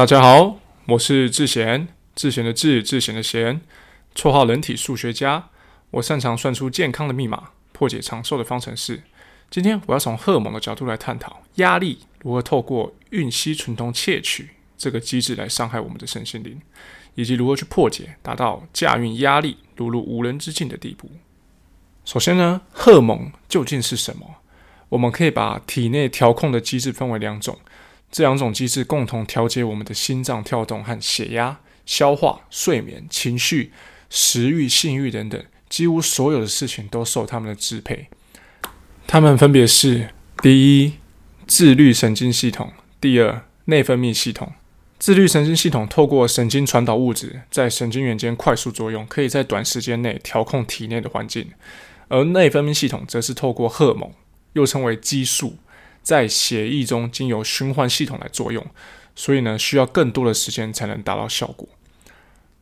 大家好，我是智贤，智贤的智，智贤的贤，绰号人体数学家。我擅长算出健康的密码，破解长寿的方程式。今天我要从荷尔蒙的角度来探讨压力如何透过孕烯醇酮窃取这个机制来伤害我们的身心灵，以及如何去破解，达到驾驭压力如入无人之境的地步。首先呢，荷尔蒙究竟是什么？我们可以把体内调控的机制分为两种，这两种机制共同调节我们的心脏跳动和血压、消化、睡眠、情绪、食欲、性欲等等，几乎所有的事情都受它们的支配。它们分别是：第一，自律神经系统；第二，内分泌系统。自律神经系统透过神经传导物质在神经元间快速作用，可以在短时间内调控体内的环境；而内分泌系统则是透过荷尔蒙。又称为激素，在血液中经由循环系统来作用，所以呢，需要更多的时间才能达到效果。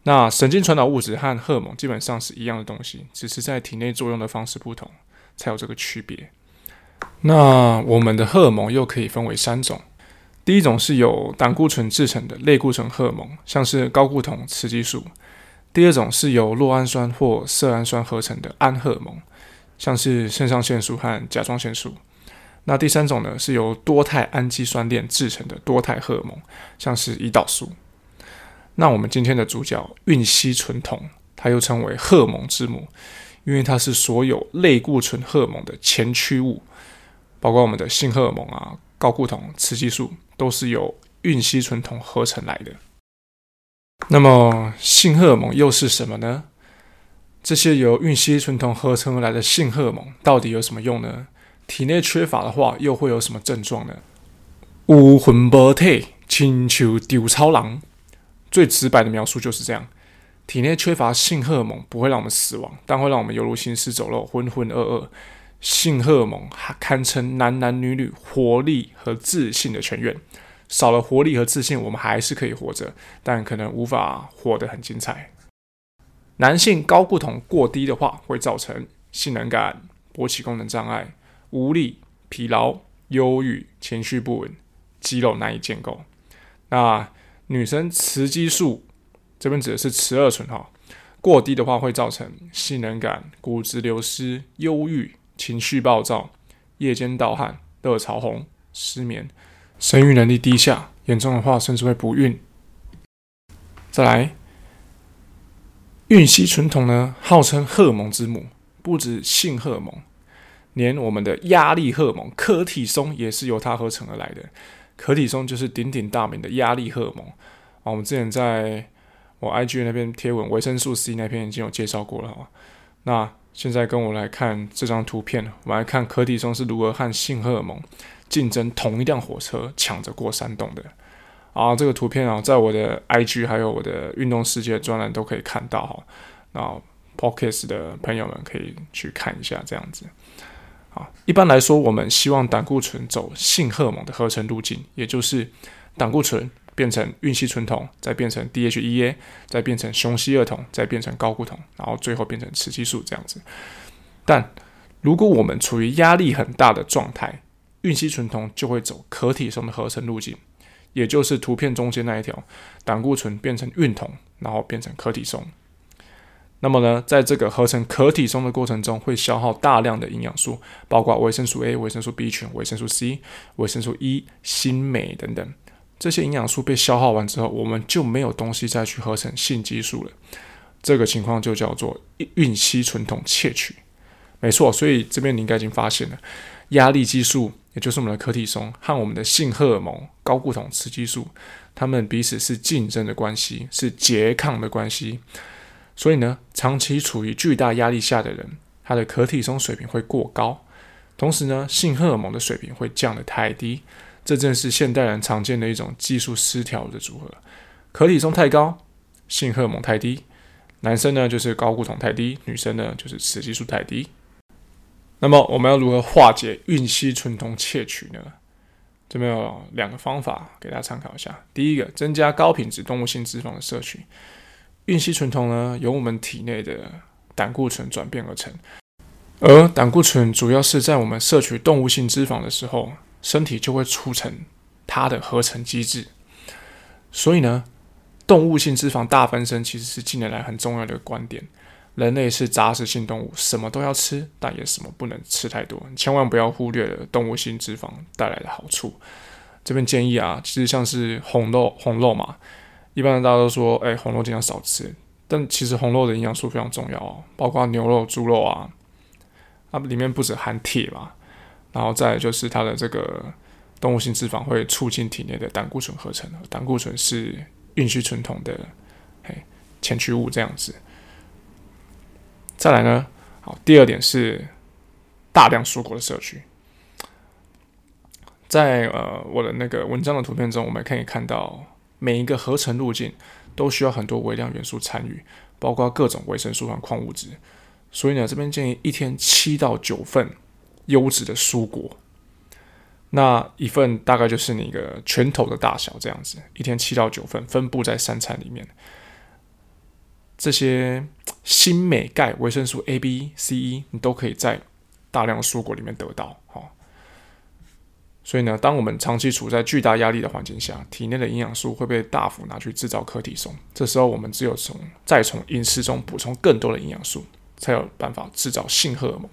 那神经传导物质和荷尔蒙基本上是一样的东西，只是在体内作用的方式不同，才有这个区别。那我们的荷尔蒙又可以分为三种，第一种是由胆固醇制成的类固醇荷尔蒙，像是高固酮、雌激素；第二种是由酪氨酸或色氨酸合成的胺荷尔蒙。像是肾上腺素和甲状腺素，那第三种呢是由多肽氨基酸链制成的多肽荷尔蒙，像是胰岛素。那我们今天的主角孕烯醇酮，它又称为荷尔蒙之母，因为它是所有类固醇荷尔蒙的前驱物，包括我们的性荷尔蒙啊、睾固酮、雌激素，都是由孕烯醇酮合成来的。那么性荷尔蒙又是什么呢？这些由孕烯醇酮合成而来的性荷尔蒙到底有什么用呢？体内缺乏的话，又会有什么症状呢？无魂不体，亲像丢超狼。最直白的描述就是这样：体内缺乏性荷尔蒙不会让我们死亡，但会让我们犹如行尸走肉、浑浑噩噩。性荷尔蒙堪称男男女女活力和自信的泉源。少了活力和自信，我们还是可以活着，但可能无法活得很精彩。男性睾固酮过低的话，会造成性能感、勃起功能障碍、无力、疲劳、忧郁、情绪不稳、肌肉难以建构。那女生雌激素这边指的是雌二醇哈，过低的话会造成性能感、骨质流失、忧郁、情绪暴躁、夜间盗汗、热潮红、失眠、生育能力低下，严重的话甚至会不孕。再来。孕烯醇酮呢，号称荷尔蒙之母，不止性荷尔蒙，连我们的压力荷尔蒙可体松也是由它合成而来的。可体松就是鼎鼎大名的压力荷尔蒙啊。我们之前在我 IG 那边贴文维生素 C 那篇已经有介绍过了哈。那现在跟我来看这张图片，我们来看可体松是如何和性荷尔蒙竞争同一辆火车，抢着过山洞的。啊，这个图片啊，在我的 IG 还有我的运动世界专栏都可以看到哈。那 Podcast 的朋友们可以去看一下这样子。一般来说，我们希望胆固醇走性荷尔蒙的合成路径，也就是胆固醇变成孕烯醇酮，再变成 DHEA，再变成雄烯二酮，再变成睾固酮，然后最后变成雌激素这样子。但如果我们处于压力很大的状态，孕烯醇酮就会走可体松的合成路径。也就是图片中间那一条，胆固醇变成孕酮，然后变成可体松。那么呢，在这个合成可体松的过程中，会消耗大量的营养素，包括维生素 A、维生素 B 群、维生素 C、维生素 E、锌、镁等等。这些营养素被消耗完之后，我们就没有东西再去合成性激素了。这个情况就叫做孕期存统窃取。没错，所以这边你应该已经发现了，压力激素。也就是我们的可体松和我们的性荷尔蒙高固酮、雌激素，它们彼此是竞争的关系，是拮抗的关系。所以呢，长期处于巨大压力下的人，他的可体松水平会过高，同时呢，性荷尔蒙的水平会降得太低。这正是现代人常见的一种激素失调的组合：可体松太高，性荷尔蒙太低。男生呢就是睾固酮太低，女生呢就是雌激素太低。那么我们要如何化解孕烯醇酮窃取呢？这边有两个方法给大家参考一下。第一个，增加高品质动物性脂肪的摄取。孕烯醇酮呢，由我们体内的胆固醇转变而成，而胆固醇主要是在我们摄取动物性脂肪的时候，身体就会促成它的合成机制。所以呢，动物性脂肪大分身其实是近年来很重要的观点。人类是杂食性动物，什么都要吃，但也什么不能吃太多。千万不要忽略了动物性脂肪带来的好处。这边建议啊，其实像是红肉，红肉嘛，一般大家都说，哎，红肉尽量少吃。但其实红肉的营养素非常重要哦，包括牛肉、猪肉啊，它里面不止含铁嘛，然后再就是它的这个动物性脂肪会促进体内的胆固醇合成，胆固醇是运虚醇酮的哎前驱物这样子。再来呢，好，第二点是大量蔬果的摄取。在呃我的那个文章的图片中，我们可以看到每一个合成路径。都需要很多微量元素参与，包括各种维生素和矿物质。所以呢，这边建议一天七到九份优质的蔬果，那一份大概就是你一个拳头的大小这样子。一天七到九份，分布在三餐里面。这些锌、镁、钙、维生素 A、B、C、E，你都可以在大量的蔬果里面得到。好。所以呢，当我们长期处在巨大压力的环境下，体内的营养素会被大幅拿去制造可体松。这时候，我们只有从再从饮食中补充更多的营养素，才有办法制造性荷尔蒙，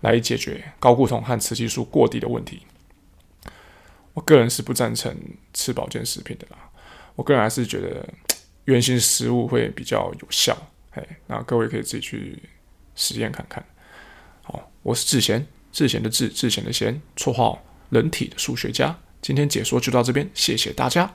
来解决睾固酮和雌激素过低的问题。我个人是不赞成吃保健食品的啦。我个人还是觉得原型食物会比较有效。嘿，那各位可以自己去实验看看。好，我是智贤，智贤的智，智贤的贤，绰号。人体的数学家，今天解说就到这边，谢谢大家。